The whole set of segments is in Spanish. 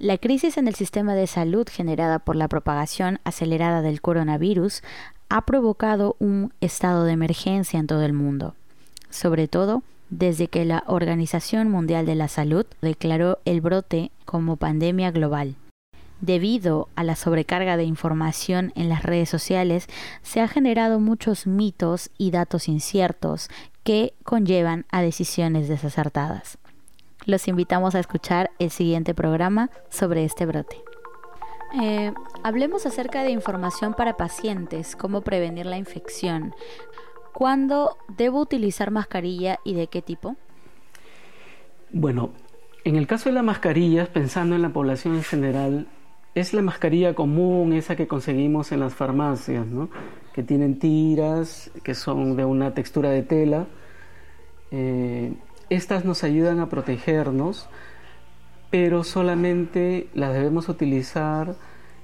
La crisis en el sistema de salud generada por la propagación acelerada del coronavirus ha provocado un estado de emergencia en todo el mundo, sobre todo desde que la Organización Mundial de la Salud declaró el brote como pandemia global. Debido a la sobrecarga de información en las redes sociales, se han generado muchos mitos y datos inciertos que conllevan a decisiones desacertadas. Los invitamos a escuchar el siguiente programa sobre este brote. Eh, hablemos acerca de información para pacientes, cómo prevenir la infección. ¿Cuándo debo utilizar mascarilla y de qué tipo? Bueno, en el caso de las mascarillas, pensando en la población en general, es la mascarilla común, esa que conseguimos en las farmacias, ¿no? que tienen tiras, que son de una textura de tela. Eh, estas nos ayudan a protegernos, pero solamente las debemos utilizar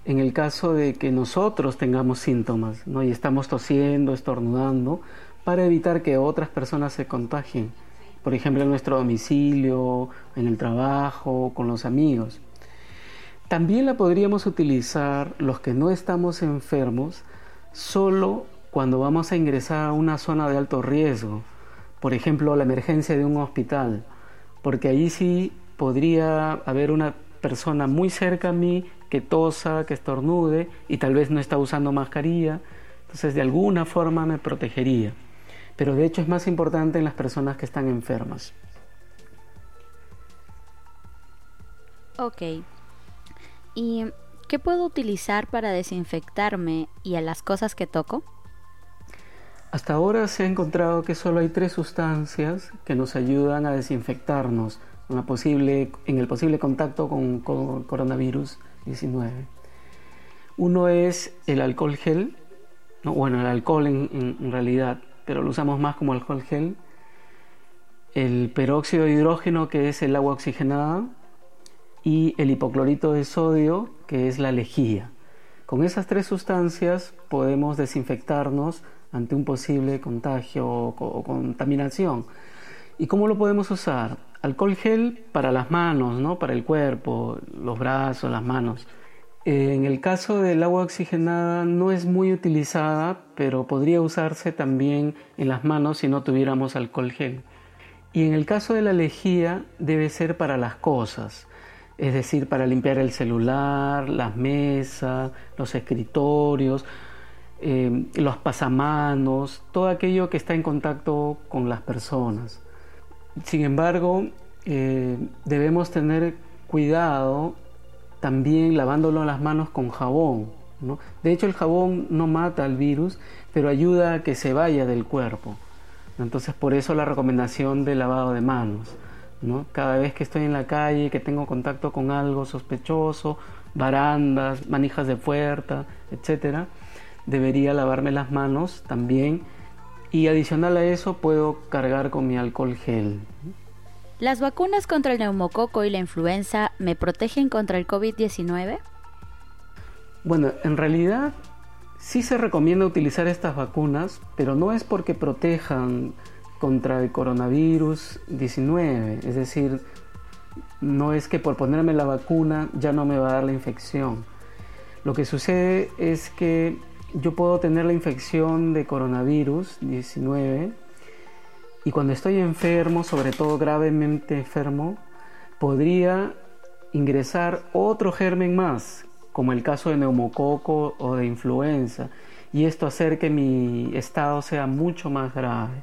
en el caso de que nosotros tengamos síntomas y estamos tosiendo, estornudando, para evitar que otras personas se contagien, por ejemplo en nuestro domicilio, en el trabajo, con los amigos. También la podríamos utilizar los que no estamos enfermos solo cuando vamos a ingresar a una zona de alto riesgo, por ejemplo la emergencia de un hospital, porque ahí sí podría haber una persona muy cerca a mí que tosa, que estornude y tal vez no está usando mascarilla, entonces de alguna forma me protegería. Pero de hecho es más importante en las personas que están enfermas. Ok. ¿Y qué puedo utilizar para desinfectarme y a las cosas que toco? Hasta ahora se ha encontrado que solo hay tres sustancias que nos ayudan a desinfectarnos en el posible contacto con, coronavirus 19. Uno es el alcohol gel, bueno, el alcohol en, realidad, pero lo usamos más como alcohol gel. El peróxido de hidrógeno, que es el agua oxigenada, y el hipoclorito de sodio, que es la lejía. Con esas tres sustancias podemos desinfectarnos ante un posible contagio o contaminación. ¿Y cómo lo podemos usar? Alcohol gel para las manos, ¿no? para el cuerpo, los brazos, las manos. En el caso del agua oxigenada no es muy utilizada, pero podría usarse también en las manos si no tuviéramos alcohol gel. Y en el caso de la lejía debe ser para las cosas, es decir, para limpiar el celular, las mesas, los escritorios, eh, los pasamanos, todo aquello que está en contacto con las personas. Sin embargo, eh, debemos tener cuidado también lavándolo las manos con jabón. De hecho, el jabón no mata al virus, pero ayuda a que se vaya del cuerpo. Entonces, por eso la recomendación del lavado de manos. Cada vez que estoy en la calle, que tengo contacto con algo sospechoso, barandas, manijas de puerta, etc., debería lavarme las manos también y adicional a eso puedo cargar con mi alcohol gel. ¿Las vacunas contra el neumococo y la influenza me protegen contra el COVID-19? Bueno, en realidad sí se recomienda utilizar estas vacunas, pero no es porque protejan contra el coronavirus 19, es decir, no es que por ponerme la vacuna ya no me va a dar la infección. Lo que sucede es que yo puedo tener la infección de coronavirus 19 y cuando estoy enfermo, sobre todo gravemente enfermo, podría ingresar otro germen más, como el caso de neumococo o de influenza, y esto hacer que mi estado sea mucho más grave.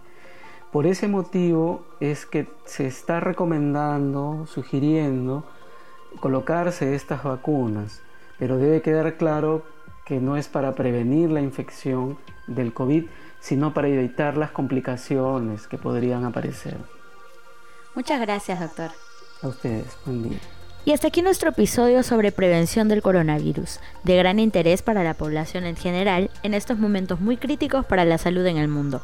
Por ese motivo es que se está recomendando, sugiriendo, colocarse estas vacunas, pero debe quedar claro que no es para prevenir la infección del COVID, sino para evitar las complicaciones que podrían aparecer. Muchas gracias, doctor. A ustedes, buen día. Y hasta aquí nuestro episodio sobre prevención del coronavirus, de gran interés para la población en general en estos momentos muy críticos para la salud en el mundo.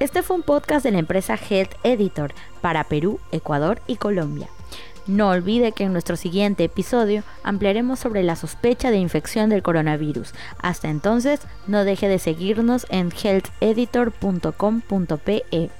Este fue un podcast de la empresa Health Editor para Perú, Ecuador y Colombia. No olvide que en nuestro siguiente episodio ampliaremos sobre la sospecha de infección del coronavirus. Hasta entonces, no deje de seguirnos en healtheditor.com.pe.